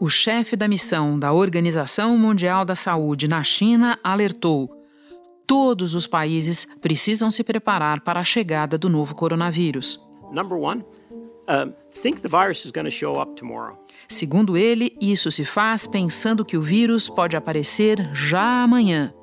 O chefe da missão da Organização Mundial da Saúde na China alertou: todos os países precisam se preparar para a chegada do novo coronavírus. Number one, uh, think the virus is going to show up tomorrow. Segundo ele, isso se faz pensando que o vírus pode aparecer já amanhã.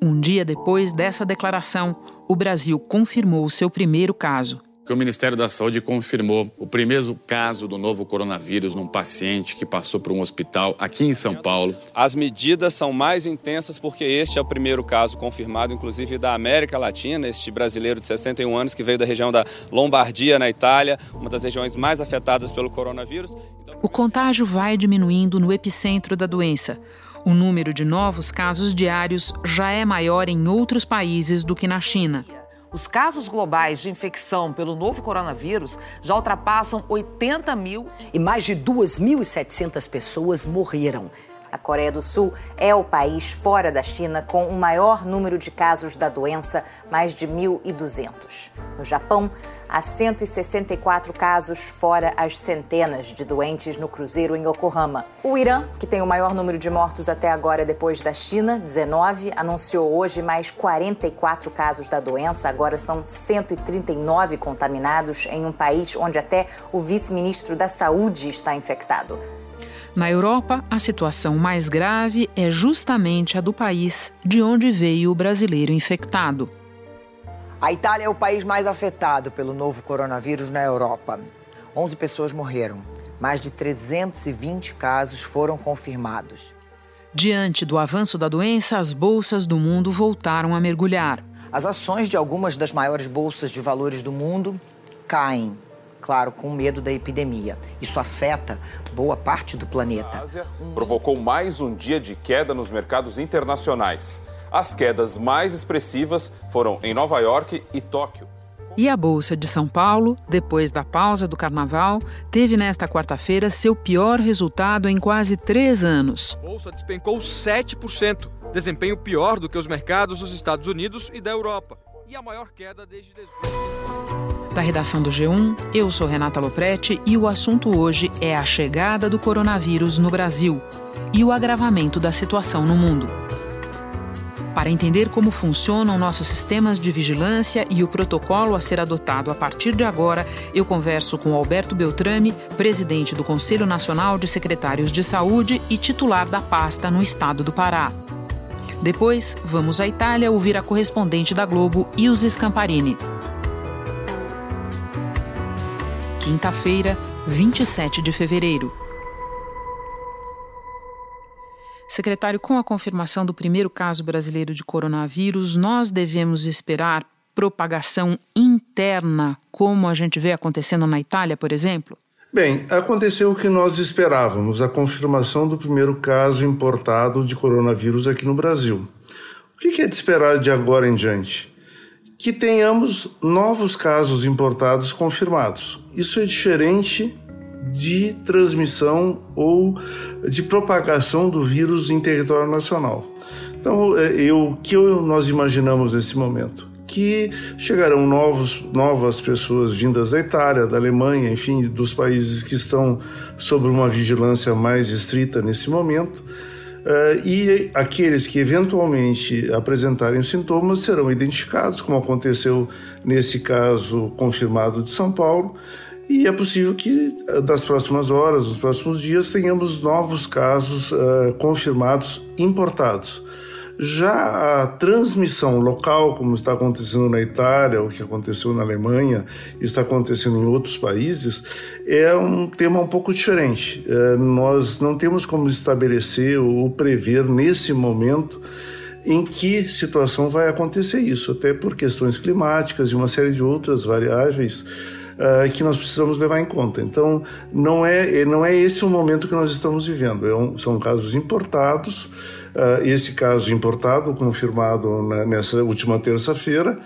Um dia depois dessa declaração, o Brasil confirmou seu primeiro caso que o Ministério da Saúde confirmou o primeiro caso do novo coronavírus num paciente que passou por um hospital aqui em São Paulo. As medidas são mais intensas porque este é o primeiro caso confirmado, inclusive da América Latina, este brasileiro de 61 anos que veio da região da Lombardia, na Itália, uma das regiões mais afetadas pelo coronavírus. Então... O contágio vai diminuindo no epicentro da doença. O número de novos casos diários já é maior em outros países do que na China. Os casos globais de infecção pelo novo coronavírus já ultrapassam 80 mil. E mais de 2.700 pessoas morreram. A Coreia do Sul é o país fora da China com o maior número de casos da doença, mais de 1.200. No Japão, há 164 casos, fora as centenas de doentes no cruzeiro em Yokohama. O Irã, que tem o maior número de mortos até agora depois da China, 19, anunciou hoje mais 44 casos da doença. Agora são 139 contaminados em um país onde até o vice-ministro da Saúde está infectado. Na Europa, a situação mais grave é justamente a do país de onde veio o brasileiro infectado. A Itália é o país mais afetado pelo novo coronavírus na Europa. 11 pessoas morreram. Mais de 320 casos foram confirmados. Diante do avanço da doença, as bolsas do mundo voltaram a mergulhar. As ações de algumas das maiores bolsas de valores do mundo caem claro, com medo da epidemia. Isso afeta boa parte do planeta. Ásia provocou mais um dia de queda nos mercados internacionais. As quedas mais expressivas foram em Nova York e Tóquio. E a Bolsa de São Paulo, depois da pausa do carnaval, teve nesta quarta-feira seu pior resultado em quase três anos. A Bolsa despencou 7%, desempenho pior do que os mercados dos Estados Unidos e da Europa. E a maior queda desde dezembro. Da redação do G1, eu sou Renata Loprete e o assunto hoje é a chegada do coronavírus no Brasil e o agravamento da situação no mundo. Para entender como funcionam nossos sistemas de vigilância e o protocolo a ser adotado a partir de agora, eu converso com Alberto Beltrame, presidente do Conselho Nacional de Secretários de Saúde e titular da pasta no estado do Pará. Depois, vamos à Itália ouvir a correspondente da Globo, Ilse Scamparini. quinta-feira, 27 de fevereiro. Secretário, com a confirmação do primeiro caso brasileiro de coronavírus, nós devemos esperar propagação interna, como a gente vê acontecendo na Itália, por exemplo? Bem, aconteceu o que nós esperávamos, a confirmação do primeiro caso importado de coronavírus aqui no Brasil. O que é de esperar de agora em diante? que tenhamos novos casos importados confirmados. Isso é diferente de transmissão ou de propagação do vírus em território nacional. Então, é, eu, o que nós imaginamos nesse momento? Que chegarão novos, novas pessoas vindas da Itália, da Alemanha, enfim, dos países que estão sob uma vigilância mais estrita nesse momento Uh, e aqueles que eventualmente apresentarem sintomas serão identificados, como aconteceu nesse caso confirmado de São Paulo, e é possível que nas próximas horas, nos próximos dias, tenhamos novos casos uh, confirmados importados. Já a transmissão local, como está acontecendo na Itália, o que aconteceu na Alemanha, está acontecendo em outros países, é um tema um pouco diferente. É, nós não temos como estabelecer ou prever nesse momento em que situação vai acontecer isso, até por questões climáticas e uma série de outras variáveis uh, que nós precisamos levar em conta. Então, não é, não é esse o momento que nós estamos vivendo. É um, são casos importados, uh, esse caso importado, confirmado na, nessa última terça-feira,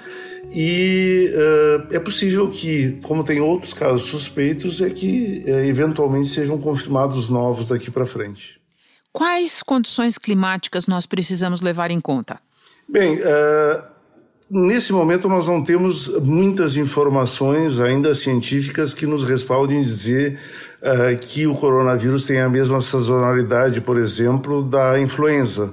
e uh, é possível que, como tem outros casos suspeitos, é que eventualmente sejam confirmados novos daqui para frente. Quais condições climáticas nós precisamos levar em conta? Bem, uh, nesse momento nós não temos muitas informações ainda científicas que nos respaldem dizer uh, que o coronavírus tem a mesma sazonalidade, por exemplo, da influenza.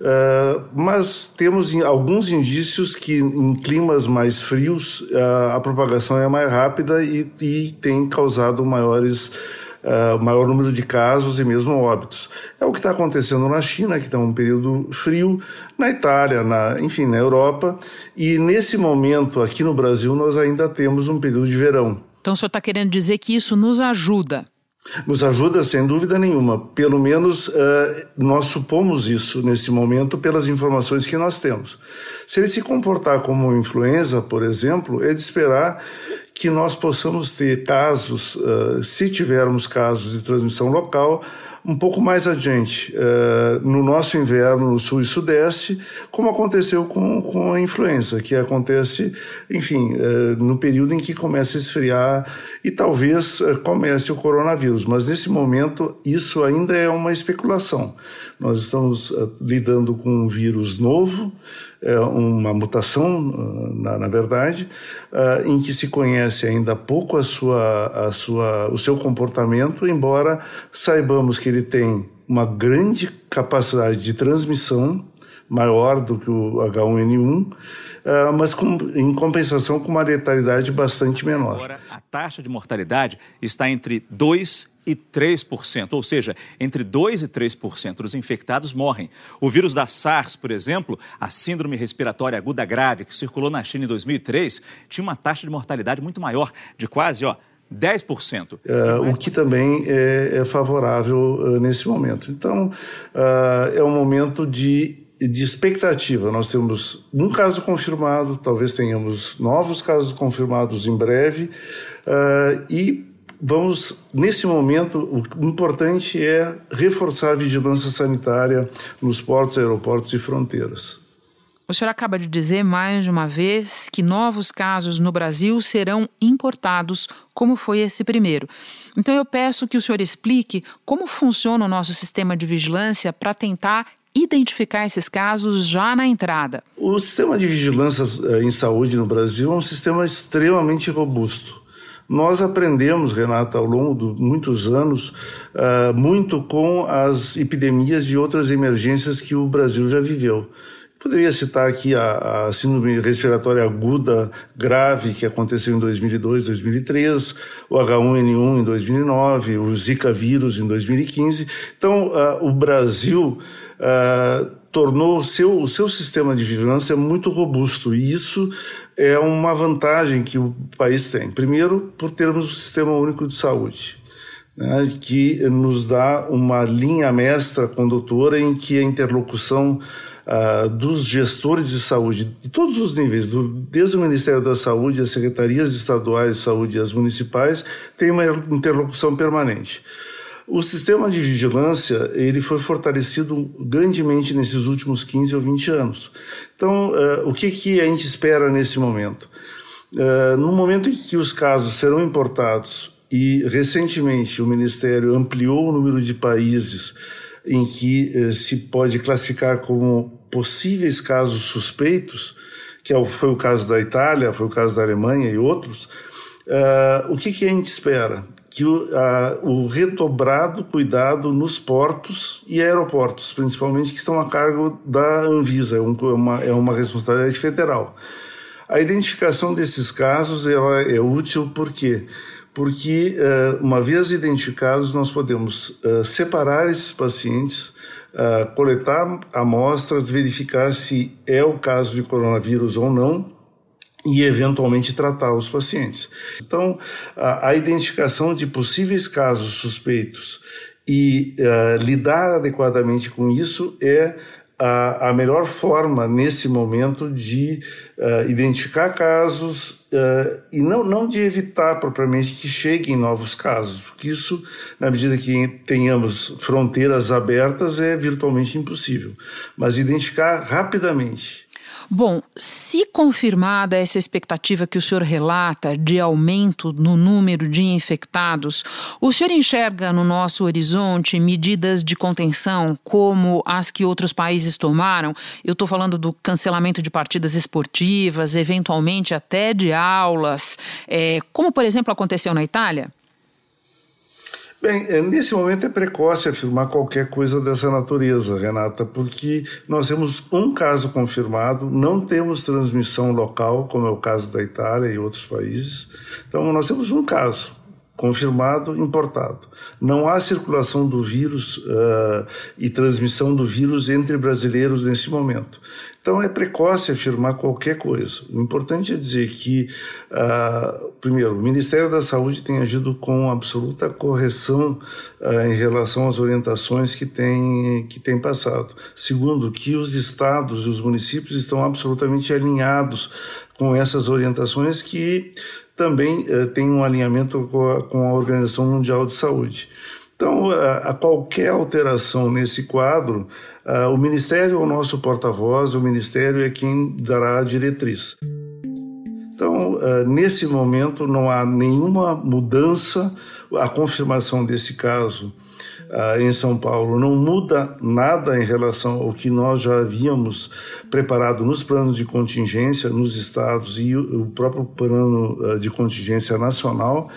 Uh, mas temos alguns indícios que em climas mais frios uh, a propagação é mais rápida e, e tem causado maiores uh, maior número de casos e mesmo óbitos. É o que está acontecendo na China, que está um período frio, na Itália, na, enfim, na Europa, e nesse momento aqui no Brasil nós ainda temos um período de verão. Então o senhor está querendo dizer que isso nos ajuda nos ajuda sem dúvida nenhuma. Pelo menos uh, nós supomos isso nesse momento pelas informações que nós temos. Se ele se comportar como influenza, por exemplo, é de esperar que nós possamos ter casos, uh, se tivermos casos de transmissão local, um pouco mais adiante, uh, no nosso inverno no sul e sudeste, como aconteceu com, com a influenza, que acontece, enfim, uh, no período em que começa a esfriar e talvez uh, comece o coronavírus. Mas nesse momento, isso ainda é uma especulação. Nós estamos lidando com um vírus novo, é uma mutação, ah, na, na verdade, uh, em que se conhece ainda pouco a sua, a sua, o seu comportamento, embora saibamos que ele tem uma grande capacidade de transmissão, maior do que o H1N1, uh, ah, mas com, em compensação com uma letalidade bastante menor. Agora, a taxa de mortalidade está entre 2 e 3%, ou seja, entre 2 e 3% dos infectados morrem. O vírus da SARS, por exemplo, a síndrome respiratória aguda grave, que circulou na China em 2003, tinha uma taxa de mortalidade muito maior, de quase, ó, 10%. É, o que também é, é favorável uh, nesse momento. Então, uh, é um momento de, de expectativa. Nós temos um caso confirmado, talvez tenhamos novos casos confirmados em breve, uh, e vamos, nesse momento, o importante é reforçar a vigilância sanitária nos portos, aeroportos e fronteiras. O senhor acaba de dizer mais de uma vez que novos casos no Brasil serão importados, como foi esse primeiro. Então eu peço que o senhor explique como funciona o nosso sistema de vigilância para tentar identificar esses casos já na entrada. O sistema de vigilância eh, em saúde no Brasil é um sistema extremamente robusto. Nós aprendemos, Renata, ao longo de muitos anos, uh, muito com as epidemias e outras emergências que o Brasil já viveu. Poderia citar aqui a, a, síndrome respiratória aguda grave que aconteceu em 2002, 2003, o H1N1 em 2009, o Zika vírus em 2015. Então, uh, o Brasil uh, tornou seu, o seu sistema de vigilância muito robusto e isso é uma vantagem que o país tem. Primeiro, por termos um sistema único de saúde. Né, que nos dá uma linha mestra condutora em que a interlocução uh, dos gestores de saúde, de todos os níveis, do, desde o Ministério da Saúde, as secretarias estaduais de saúde e as municipais, tem uma interlocução permanente. O sistema de vigilância ele foi fortalecido grandemente nesses últimos 15 ou 20 anos. Então, uh, o que, que a gente espera nesse momento? Uh, no momento em que os casos serão importados e recentemente o Ministério ampliou o número de países em que uh, se pode classificar como possíveis casos suspeitos, que é foi o caso da Itália, foi o caso da Alemanha e outros, o que, que a gente espera? Que o, a, o redobrado cuidado nos portos e aeroportos, principalmente, que estão a cargo da Anvisa, é, é uma, é uma responsabilidade federal. A identificação desses casos ela é útil por quê? Porque, uh, uma vez identificados, nós podemos uh, separar esses pacientes, uh, coletar amostras, verificar se é o caso de coronavírus ou não, e eventualmente tratar os pacientes. Então, a, a identificação de possíveis casos suspeitos e uh, lidar adequadamente com isso é a, a, melhor forma nesse momento de uh, identificar casos uh, e não, não de evitar propriamente que cheguem novos casos, porque isso, na medida que tenhamos fronteiras abertas, é virtualmente impossível. Mas identificar rapidamente Bom, se confirmada essa expectativa que o senhor relata de aumento no número de infectados, o senhor enxerga no nosso horizonte medidas de contenção como as que outros países tomaram? Eu estou falando do cancelamento de partidas esportivas, eventualmente até de aulas, é, como por exemplo aconteceu na Itália? Bem, é, nesse momento é precoce afirmar qualquer coisa dessa natureza, Renata, porque nós temos um caso confirmado, não temos transmissão local, como é o caso da Itália e outros países. Então, nós temos um caso confirmado, importado. Não há circulação do vírus uh, e transmissão do vírus entre brasileiros nesse momento. Então é precoce afirmar qualquer coisa. O importante é dizer que, uh, primeiro, o Ministério da Saúde tem agido com absoluta correção uh, em relação às orientações que tem, que tem passado. Segundo, que os estados e os municípios estão absolutamente alinhados com essas orientações que também uh, têm um alinhamento com a, com a Organização Mundial de Saúde. Então, a qualquer alteração nesse quadro, o Ministério é o nosso porta-voz, o Ministério é quem dará a diretriz. Então, nesse momento, não há nenhuma mudança, a confirmação desse caso em São Paulo não muda nada em relação ao que nós já havíamos preparado nos planos de contingência nos estados e o próprio plano de contingência nacional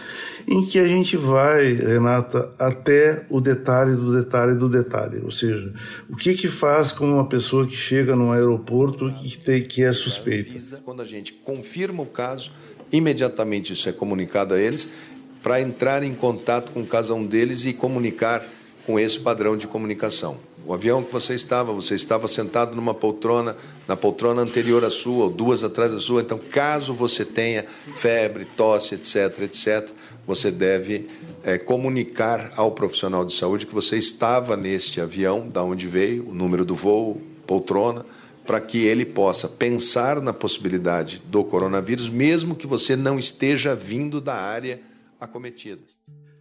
em que a gente vai, Renata, até o detalhe do detalhe do detalhe. Ou seja, o que que faz com uma pessoa que chega num aeroporto que, tem, que é suspeita? Quando a gente confirma o caso, imediatamente isso é comunicado a eles para entrar em contato com cada um deles e comunicar com esse padrão de comunicação. O avião que você estava, você estava sentado numa poltrona, na poltrona anterior à sua, ou duas atrás da sua. Então, caso você tenha febre, tosse, etc., etc., você deve é, comunicar ao profissional de saúde que você estava neste avião, da onde veio, o número do voo, poltrona, para que ele possa pensar na possibilidade do coronavírus, mesmo que você não esteja vindo da área acometida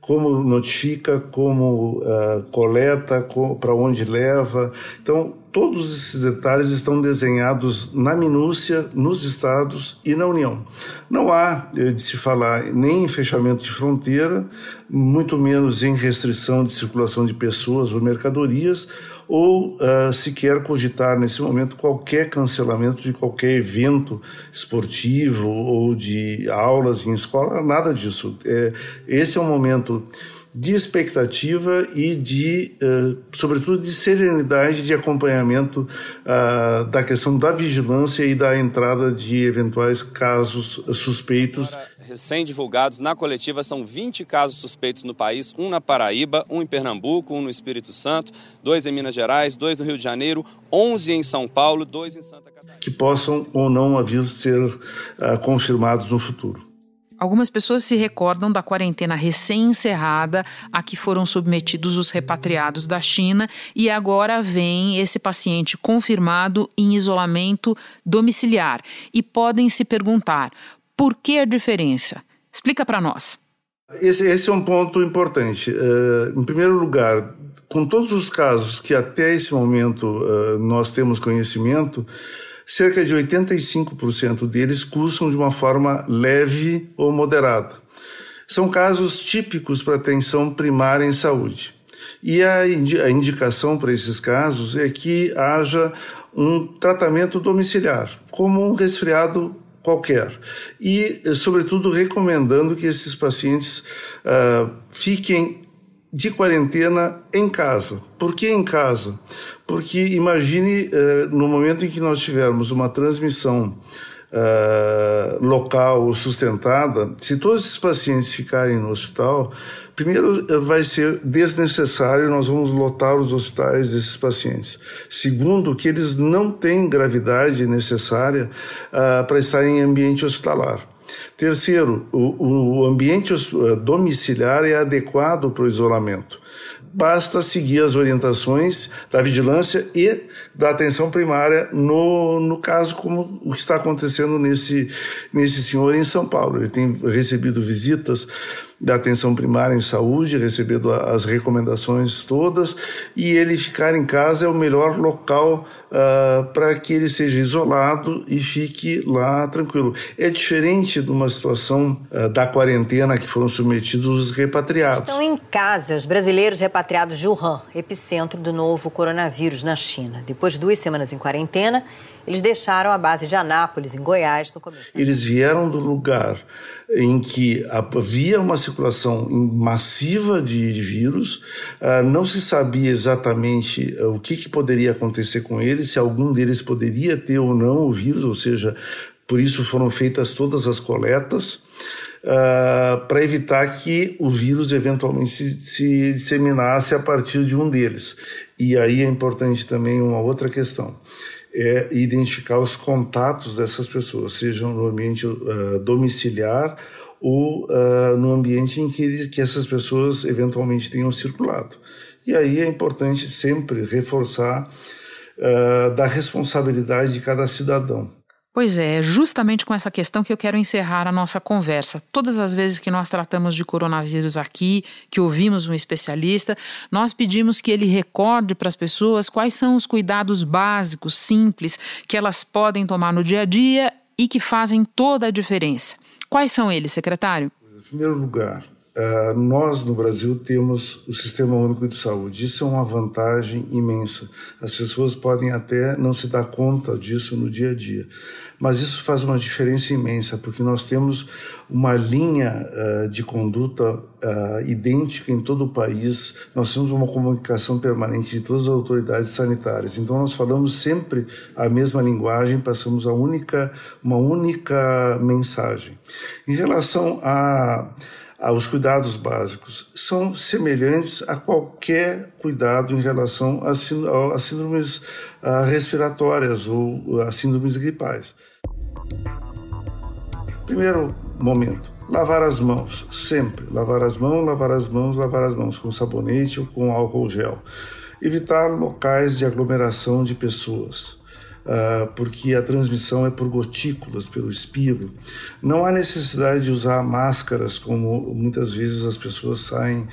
como notifica, como uh, coleta, para onde leva. Então, todos esses detalhes estão desenhados na minúcia, nos estados e na União. Não há eh, de se falar nem em fechamento de fronteira, muito menos em restrição de circulação de pessoas ou mercadorias, ou uh, sequer cogitar nesse momento qualquer cancelamento de qualquer evento esportivo ou de aulas em escola, nada disso. É, esse é um momento de expectativa e de, uh, sobretudo, de serenidade de acompanhamento uh, da questão da vigilância e da entrada de eventuais casos suspeitos. Recém-divulgados na coletiva são 20 casos suspeitos no país, um na Paraíba, um em Pernambuco, um no Espírito Santo, dois em Minas Gerais, dois no Rio de Janeiro, 11 em São Paulo, dois em Santa Catarina. Que possam ou não vir ser uh, confirmados no futuro. Algumas pessoas se recordam da quarentena recém-encerrada a que foram submetidos os repatriados da China e agora vem esse paciente confirmado em isolamento domiciliar e podem se perguntar por que a diferença? Explica para nós. Esse, esse, é um ponto importante. Uh, em primeiro lugar, com todos os casos que até esse momento uh, nós temos conhecimento, cerca de 85% deles cursam de uma forma leve ou moderada. São casos típicos para atenção primária em saúde. E a, indicação para esses casos é que haja um tratamento domiciliar, como um resfriado qualquer. E, sobretudo, recomendando que esses pacientes uh, fiquem de quarentena em casa. Por que em casa? Porque imagine uh, no momento em que nós tivermos uma transmissão uh, local sustentada, se todos esses pacientes ficarem no hospital, primeiro uh, vai ser desnecessário, nós vamos lotar os hospitais desses pacientes. Segundo, que eles não têm gravidade necessária para estar em ambiente hospitalar. Terceiro, o, o ambiente eh, domiciliar é adequado para o isolamento. Basta seguir as orientações da vigilância e da atenção primária no, no caso como o que está acontecendo nesse, nesse senhor em São Paulo. Ele tem recebido visitas da atenção primária em saúde, recebendo as recomendações todas, e ele ficar em casa é o melhor local uh, para que ele seja isolado e fique lá tranquilo. É diferente de uma situação uh, da quarentena que foram submetidos os repatriados. Estão em casa os brasileiros repatriados de Wuhan, epicentro do novo coronavírus na China. Depois de duas semanas em quarentena, eles deixaram a base de Anápolis, em Goiás, no começo. Eles vieram do lugar em que havia uma circulação massiva de, vírus, uh, não se sabia exatamente uh, o que, que, poderia acontecer com eles, se algum deles poderia ter ou não o vírus, ou seja, por isso foram feitas todas as coletas. Uh, para evitar que o vírus eventualmente se, se disseminasse a partir de um deles. E aí é importante também uma outra questão é identificar os contatos dessas pessoas, sejam no ambiente uh, domiciliar ou uh, no ambiente em que, que essas pessoas eventualmente tenham circulado. E aí é importante sempre reforçar uh, da responsabilidade de cada cidadão. Pois é, é justamente com essa questão que eu quero encerrar a nossa conversa. Todas as vezes que nós tratamos de coronavírus aqui, que ouvimos um especialista, nós pedimos que ele recorde para as pessoas quais são os cuidados básicos, simples, que elas podem tomar no dia a dia e que fazem toda a diferença. Quais são eles, secretário? Em primeiro lugar, Uh, nós no Brasil temos o Sistema Único de Saúde. Isso é uma vantagem imensa. As pessoas podem até não se dar conta disso no dia a dia, mas isso faz uma diferença imensa, porque nós temos uma linha uh, de conduta uh, idêntica em todo o país, nós temos uma comunicação permanente de todas as autoridades sanitárias. Então nós falamos sempre a mesma linguagem, passamos a única, uma única mensagem. Em relação a os cuidados básicos são semelhantes a qualquer cuidado em relação às síndromes respiratórias ou a síndromes gripais. Primeiro momento, lavar as mãos, sempre. Lavar as mãos, lavar as mãos, lavar as mãos com sabonete ou com álcool gel. Evitar locais de aglomeração de pessoas uh, porque a transmissão é por gotículas, pelo espirro. Não há necessidade de usar máscaras, como muitas vezes as pessoas saem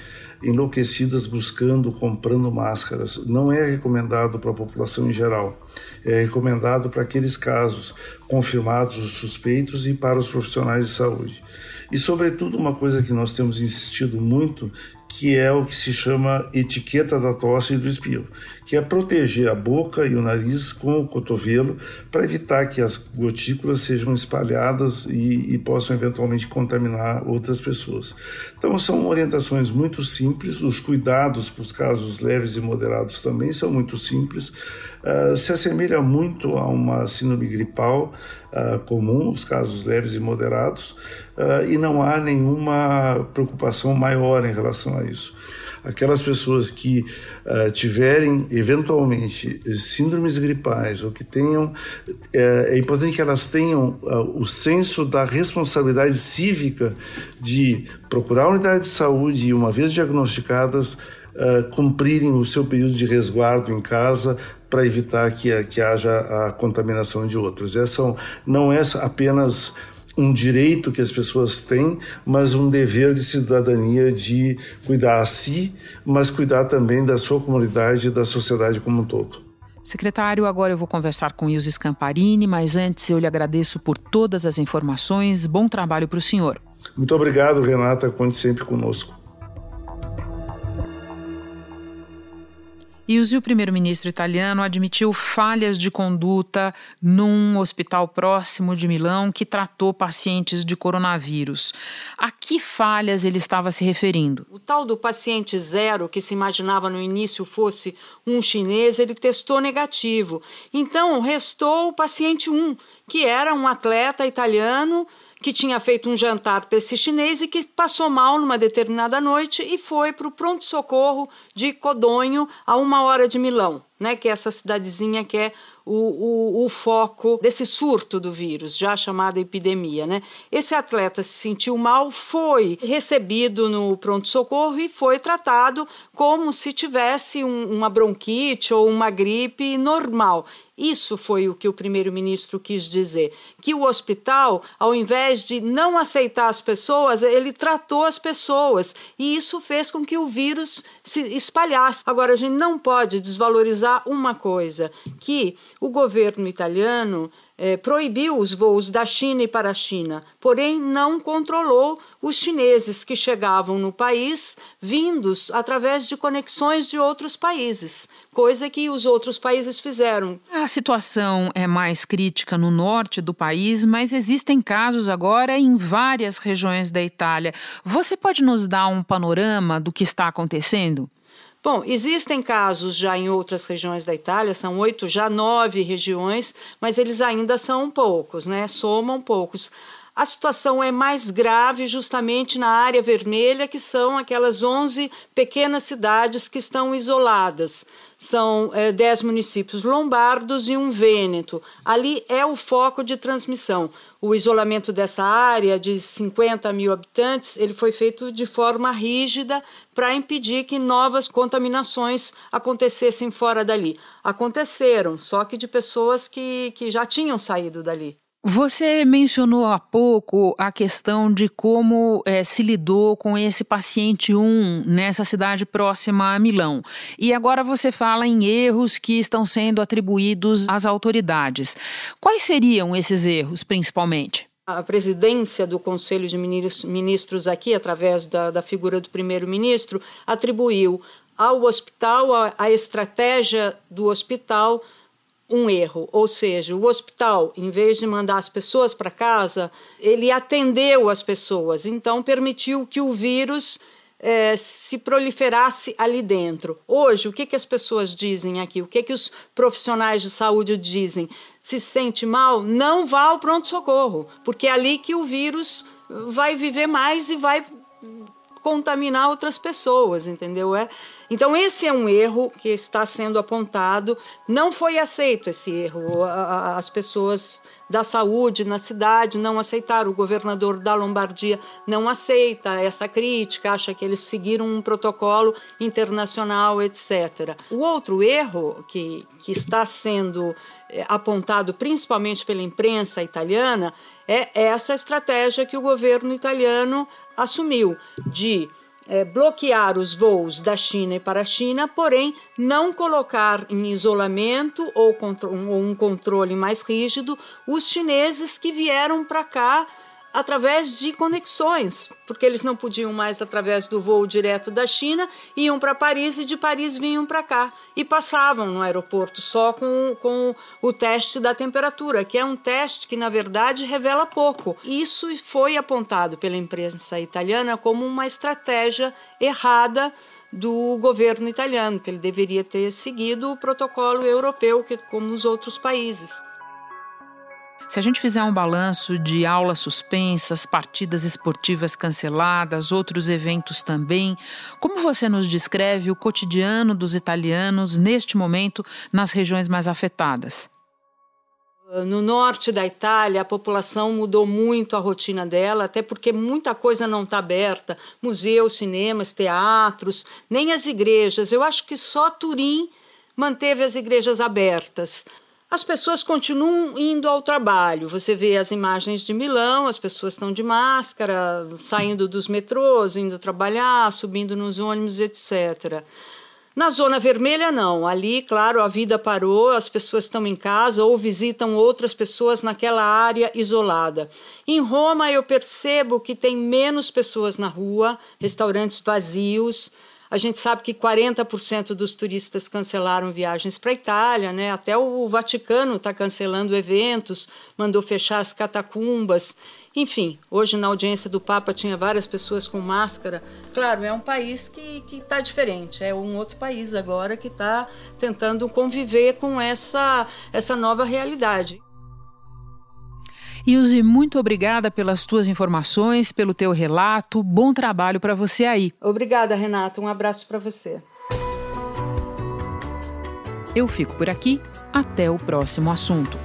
enlouquecidas buscando, comprando máscaras. Não é recomendado para a população em geral. É recomendado para aqueles casos confirmados, os suspeitos e para os profissionais de saúde. E, sobretudo, uma coisa que nós temos insistido muito, que é o que se chama etiqueta da tosse e do espirro, que é proteger a boca e o nariz com o cotovelo para evitar que as gotículas sejam espalhadas e, e, possam eventualmente contaminar outras pessoas. Então são orientações muito simples, os cuidados para os casos leves e moderados também são muito simples, uh, se assemelha muito a uma síndrome gripal uh, comum, os casos leves e moderados, uh, e não há nenhuma preocupação maior em relação a isso. Aquelas pessoas que uh, tiverem eventualmente síndromes gripais ou que tenham, é, é importante que elas tenham o senso da responsabilidade cívica de procurar a unidade de saúde e, uma vez diagnosticadas, cumprirem o seu período de resguardo em casa para evitar que, que haja a contaminação de outras. Essa não é apenas um direito que as pessoas têm, mas um dever de cidadania de cuidar a si, mas cuidar também da sua comunidade e da sociedade como um todo. Secretário, agora eu vou conversar com Ilse Scamparini, mas antes eu lhe agradeço por todas as informações. Bom trabalho para o senhor. Muito obrigado, Renata. Conte sempre conosco. E o primeiro-ministro italiano admitiu falhas de conduta num hospital próximo de Milão que tratou pacientes de coronavírus. A que falhas ele estava se referindo? O tal do paciente zero, que se imaginava no início fosse um chinês, ele testou negativo. Então, restou o paciente um, que era um atleta italiano que tinha feito um jantar para esse chinês e que passou mal numa determinada noite e foi para o pronto-socorro de Codonho, a uma hora de Milão, né, que é essa cidadezinha que é o, o, o, foco desse surto do vírus, já chamada epidemia. Né? Esse atleta se sentiu mal, foi recebido no pronto-socorro e foi tratado como se tivesse um, uma bronquite ou uma gripe normal. Isso foi o que o primeiro-ministro quis dizer. Que o hospital, ao invés de não aceitar as pessoas, ele tratou as pessoas. E isso fez com que o vírus se espalhasse. Agora, a gente não pode desvalorizar uma coisa: que o governo italiano é, proibiu os voos da China e para a China, porém não controlou os chineses que chegavam no país vindos através de conexões de outros países, coisa que os outros países fizeram. A situação é mais crítica no norte do país, mas existem casos agora em várias regiões da Itália. Você pode nos dar um panorama do que está acontecendo? Bom, existem casos já em outras regiões da Itália, são oito, já nove regiões, mas eles ainda são poucos, né? Somam poucos. A situação é mais grave justamente na área vermelha, que são aquelas 11 pequenas cidades que estão isoladas. São é, 10 municípios lombardos e um vêneto. Ali é o foco de transmissão. O isolamento dessa área de 50 mil habitantes ele foi feito de forma rígida para impedir que novas contaminações acontecessem fora dali. Aconteceram, só que de pessoas que, que já tinham saído dali. Você mencionou há pouco a questão de como é, se lidou com esse paciente 1 nessa cidade próxima a Milão. E agora você fala em erros que estão sendo atribuídos às autoridades. Quais seriam esses erros, principalmente? A presidência do Conselho de Ministros aqui, através da, da figura do primeiro-ministro, atribuiu ao hospital a, a estratégia do hospital um erro, ou seja, o hospital, em vez de mandar as pessoas para casa, ele atendeu as pessoas, então permitiu que o vírus é, se proliferasse ali dentro. Hoje, o que, que as pessoas dizem aqui? O que, que os profissionais de saúde dizem? Se sente mal, não vá ao pronto-socorro, porque é ali que o vírus vai viver mais e vai contaminar outras pessoas, entendeu? É, então esse é um erro que está sendo apontado. Não foi aceito esse erro. As pessoas da saúde na cidade não aceitaram. O governador da Lombardia não aceita essa crítica, acha que eles seguiram um protocolo internacional, etc. O outro erro que, que está sendo é, apontado principalmente pela imprensa italiana é essa estratégia que o governo italiano assumiu de é, bloquear os voos da China e para a China, porém não colocar em isolamento ou, ou um controle mais rígido os chineses que vieram para cá através de conexões, porque eles não podiam mais através do voo direto da China, iam para Paris e de Paris vinham para cá e passavam no aeroporto só com, com o teste da temperatura, que é um teste que na verdade revela pouco. Isso foi apontado pela imprensa italiana como uma estratégia errada do governo italiano, que ele deveria ter seguido o protocolo europeu, que, como os outros países. Se a gente fizer um balanço de aulas suspensas, partidas esportivas canceladas, outros eventos também, como você nos descreve o cotidiano dos italianos neste momento nas regiões mais afetadas? No norte da Itália, a população mudou muito a rotina dela, até porque muita coisa não está aberta museus, cinemas, teatros, nem as igrejas. Eu acho que só Turim manteve as igrejas abertas as pessoas continuam indo ao trabalho. Você vê as imagens de Milão, as pessoas estão de máscara, saindo dos metrôs, indo trabalhar, subindo nos ônibus, etc. Na zona vermelha, não. Ali, claro, a vida parou, as pessoas estão em casa ou visitam outras pessoas naquela área isolada. Em Roma, eu percebo que tem menos pessoas na rua, restaurantes vazios. A gente sabe que 40% dos turistas cancelaram viagens para a Itália, né? até o Vaticano está cancelando eventos, mandou fechar as catacumbas. Enfim, hoje na audiência do Papa tinha várias pessoas com máscara. Claro, é um país que está diferente, é um outro país agora que está tentando conviver com essa, essa nova realidade. Ilse, muito obrigada pelas tuas informações, pelo teu relato. Bom trabalho para você aí. Obrigada, Renata. Um abraço para você. Eu fico por aqui. Até o próximo assunto.